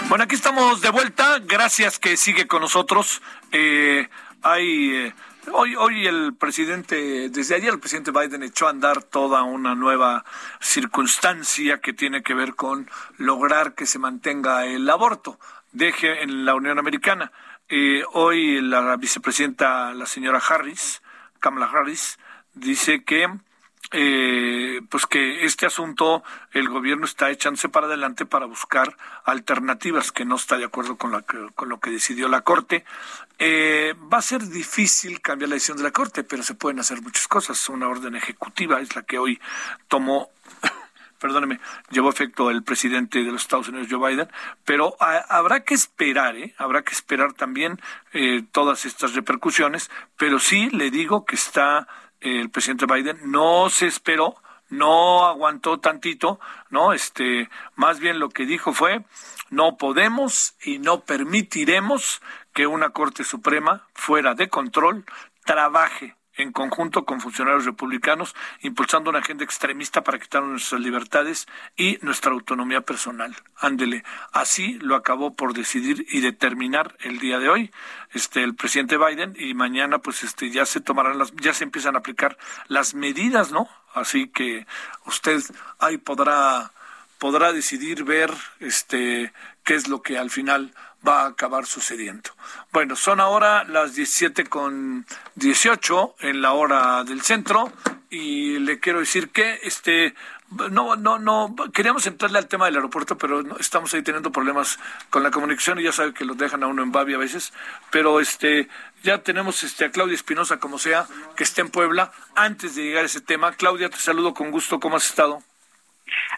Bueno, aquí estamos de vuelta. Gracias que sigue con nosotros. Eh, hay eh, hoy, hoy el presidente, desde ayer el presidente Biden echó a andar toda una nueva circunstancia que tiene que ver con lograr que se mantenga el aborto. Deje en la Unión Americana. Eh, hoy la vicepresidenta, la señora Harris, Kamala Harris, dice que eh, pues que este asunto el gobierno está echándose para adelante para buscar alternativas, que no está de acuerdo con, la, con lo que decidió la Corte. Eh, va a ser difícil cambiar la decisión de la Corte, pero se pueden hacer muchas cosas. Una orden ejecutiva es la que hoy tomó perdóneme, llevó efecto el presidente de los Estados Unidos, Joe Biden, pero habrá que esperar, ¿eh? habrá que esperar también eh, todas estas repercusiones, pero sí le digo que está el presidente Biden no se esperó, no aguantó tantito, ¿no? Este, más bien lo que dijo fue, no podemos y no permitiremos que una Corte Suprema fuera de control trabaje en conjunto con funcionarios republicanos, impulsando una agenda extremista para quitar nuestras libertades y nuestra autonomía personal. Ándele. Así lo acabó por decidir y determinar el día de hoy este el presidente Biden y mañana pues este ya se tomarán las ya se empiezan a aplicar las medidas, ¿no? Así que usted ahí podrá podrá decidir ver este qué es lo que al final va a acabar sucediendo. Bueno, son ahora las 17 con 18 en la hora del centro y le quiero decir que este no no no queríamos entrarle al tema del aeropuerto, pero estamos ahí teniendo problemas con la comunicación y ya sabe que los dejan a uno en Babi a veces, pero este ya tenemos este a Claudia Espinosa como sea que esté en Puebla antes de llegar a ese tema. Claudia, te saludo con gusto, ¿cómo has estado?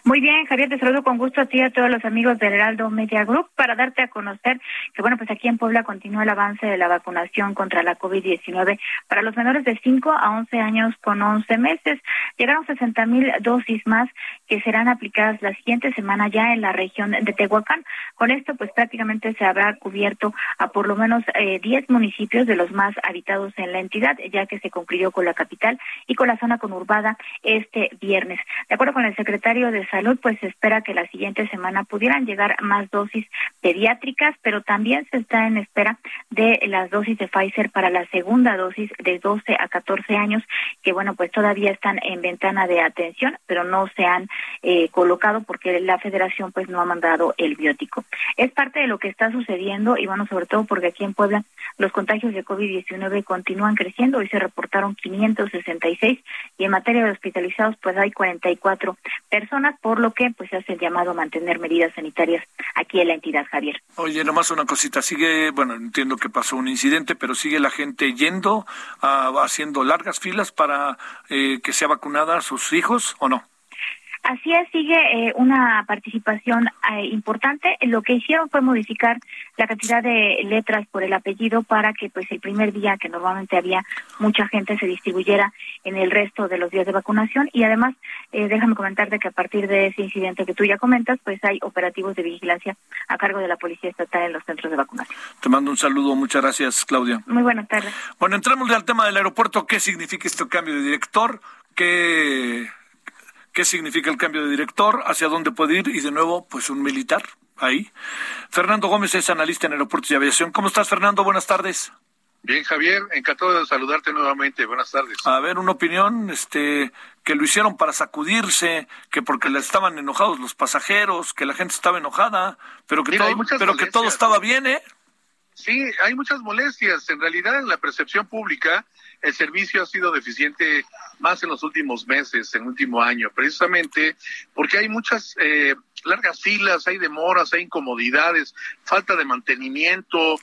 Muy bien, Javier, te saludo con gusto a ti y a todos los amigos del Heraldo Media Group para darte a conocer que, bueno, pues aquí en Puebla continúa el avance de la vacunación contra la COVID-19 para los menores de 5 a 11 años con 11 meses. Llegaron 60 mil dosis más que serán aplicadas la siguiente semana ya en la región de Tehuacán. Con esto, pues prácticamente se habrá cubierto a por lo menos eh, 10 municipios de los más habitados en la entidad, ya que se concluyó con la capital y con la zona conurbada este viernes. De acuerdo con el secretario de Salud, pues se espera que la siguiente semana pudieran llegar más dosis pediátricas, pero también se está en espera de las dosis de Pfizer para la segunda dosis de 12 a 14 años, que bueno, pues todavía están en ventana de atención, pero no se han eh, colocado porque la federación pues no ha mandado el biótico. Es parte de lo que está sucediendo y bueno, sobre todo porque aquí en Puebla los contagios de COVID-19 continúan creciendo. Hoy se reportaron 566 y en materia de hospitalizados pues hay 44 personas, por lo que pues se hace el llamado a mantener medidas sanitarias aquí en la entidad, Javier. Oye, nomás una cosita, sigue, bueno, entiendo que pasó un incidente, pero sigue la gente yendo, uh, haciendo largas filas para eh, que sea vacunada a sus hijos o no? Así es, sigue eh, una participación eh, importante. Lo que hicieron fue modificar la cantidad de letras por el apellido para que pues el primer día que normalmente había mucha gente se distribuyera en el resto de los días de vacunación y además eh, déjame comentarte que a partir de ese incidente que tú ya comentas pues hay operativos de vigilancia a cargo de la Policía Estatal en los centros de vacunación. Te mando un saludo, muchas gracias Claudia. Muy buenas tardes. Bueno, entramos al tema del aeropuerto. ¿Qué significa este cambio de director? ¿Qué qué significa el cambio de director, hacia dónde puede ir y de nuevo, pues un militar ahí. Fernando Gómez es analista en aeropuertos y aviación. ¿Cómo estás, Fernando? Buenas tardes. Bien, Javier, encantado de saludarte nuevamente. Buenas tardes. A ver, una opinión, este, que lo hicieron para sacudirse, que porque le estaban enojados los pasajeros, que la gente estaba enojada, pero que todo, pero que todo estaba bien, ¿eh? Sí, hay muchas molestias. En realidad, en la percepción pública, el servicio ha sido deficiente más en los últimos meses, en el último año, precisamente porque hay muchas eh, largas filas, hay demoras, hay incomodidades, falta de mantenimiento,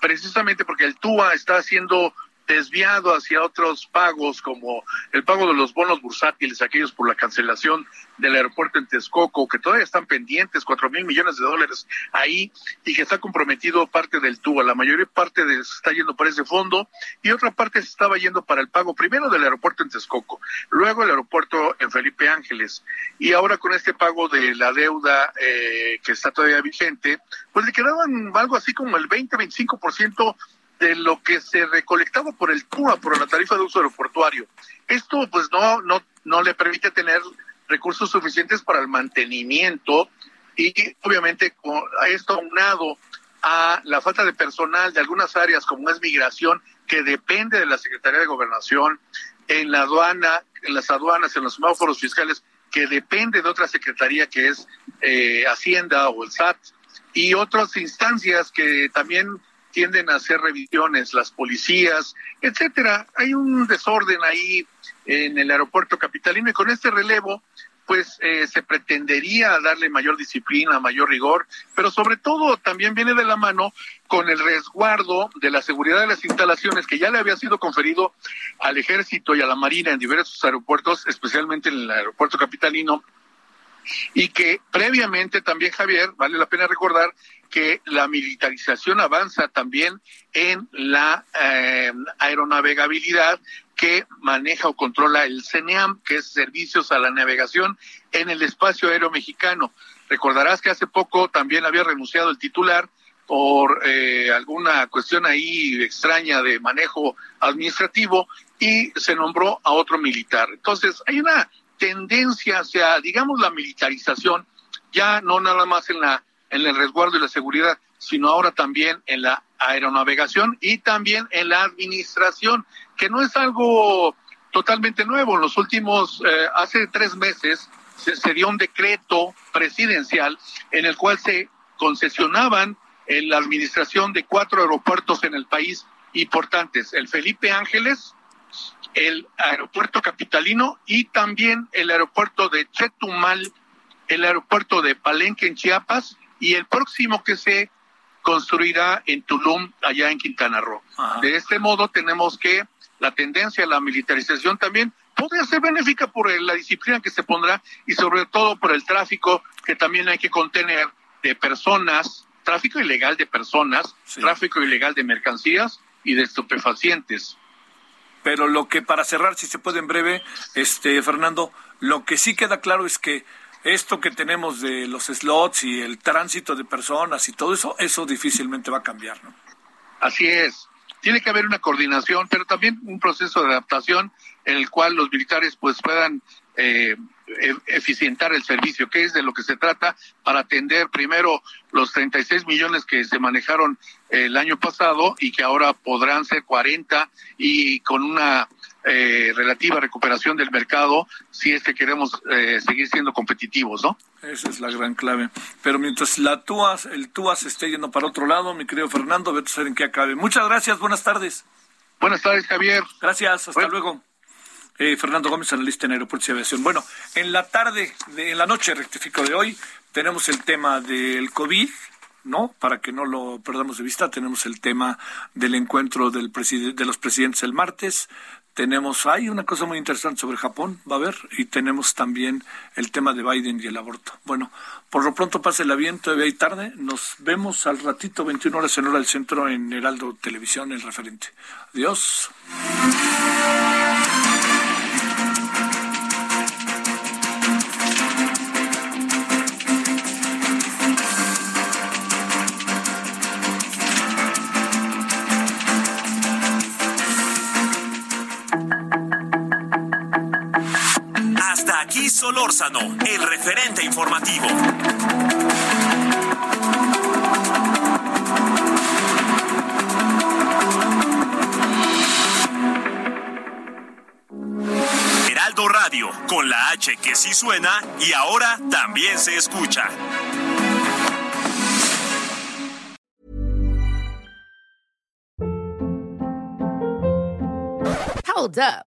precisamente porque el TUA está haciendo desviado hacia otros pagos como el pago de los bonos bursátiles, aquellos por la cancelación del aeropuerto en Texcoco, que todavía están pendientes, cuatro mil millones de dólares ahí, y que está comprometido parte del TUA. La mayoría parte de, se está yendo para ese fondo y otra parte se estaba yendo para el pago primero del aeropuerto en Texcoco, luego el aeropuerto en Felipe Ángeles, y ahora con este pago de la deuda eh, que está todavía vigente, pues le quedaban algo así como el 20-25% de lo que se recolectaba por el TUA, por la tarifa de uso aeroportuario. Esto pues no, no, no le permite tener recursos suficientes para el mantenimiento y obviamente con esto aunado a la falta de personal de algunas áreas como es migración, que depende de la Secretaría de Gobernación, en la aduana, en las aduanas, en los semáforos fiscales, que depende de otra secretaría que es eh, Hacienda o el SAT, y otras instancias que también tienden a hacer revisiones, las policías, etcétera. Hay un desorden ahí en el aeropuerto capitalino y con este relevo pues eh, se pretendería darle mayor disciplina, mayor rigor, pero sobre todo también viene de la mano con el resguardo de la seguridad de las instalaciones que ya le había sido conferido al ejército y a la marina en diversos aeropuertos, especialmente en el aeropuerto capitalino, y que previamente también, Javier, vale la pena recordar que la militarización avanza también en la eh, aeronavegabilidad que maneja o controla el CENEAM, que es Servicios a la Navegación en el Espacio Aéreo Mexicano. Recordarás que hace poco también había renunciado el titular por eh, alguna cuestión ahí extraña de manejo administrativo y se nombró a otro militar. Entonces, hay una tendencia hacia, digamos, la militarización, ya no nada más en la en el resguardo y la seguridad, sino ahora también en la aeronavegación y también en la administración, que no es algo totalmente nuevo. En los últimos, eh, hace tres meses, se, dio un decreto presidencial en el cual se concesionaban en la administración de cuatro aeropuertos en el país importantes, el Felipe Ángeles, el aeropuerto capitalino y también el aeropuerto de Chetumal, el aeropuerto de Palenque en Chiapas y el próximo que se construirá en Tulum, allá en Quintana Roo. De este modo tenemos que la tendencia a la militarización también podría ser benéfica por la disciplina que se pondrá y sobre todo por el tráfico que también hay que contener de personas, tráfico ilegal de personas, tráfico ilegal de mercancías y de estupefacientes. Pero lo que para cerrar, si se puede en breve, este Fernando, lo que sí queda claro es que esto que tenemos de los slots y el tránsito de personas y todo eso, eso difícilmente va a cambiar, ¿no? Así es. Tiene que haber una coordinación, pero también un proceso de adaptación en el cual los militares pues puedan eh, e-, eficientar el servicio, que es de lo que se trata para atender primero los 36 millones que se manejaron el año pasado y que ahora podrán ser 40 y con una eh, relativa recuperación del mercado si es que queremos eh, seguir siendo competitivos, ¿no? Esa es la gran clave. Pero mientras la TUAS, el TUAS esté yendo para otro lado, mi querido Fernando, a ver en qué acabe. Muchas gracias, buenas tardes. Buenas tardes, Javier. Gracias, hasta luego. Eh, Fernando Gómez, analista en Aeropuertos y Aviación. Bueno, en la tarde, en la noche, rectifico de hoy, tenemos el tema del COVID, ¿no? Para que no lo perdamos de vista, tenemos el tema del encuentro del de los presidentes el martes, tenemos, hay una cosa muy interesante sobre Japón, va a haber, y tenemos también el tema de Biden y el aborto. Bueno, por lo pronto pásela bien, todavía hay tarde, nos vemos al ratito, 21 horas en hora del centro en Heraldo Televisión, el referente. Adiós. Solórzano, el referente informativo. Heraldo Radio, con la H que sí suena y ahora también se escucha.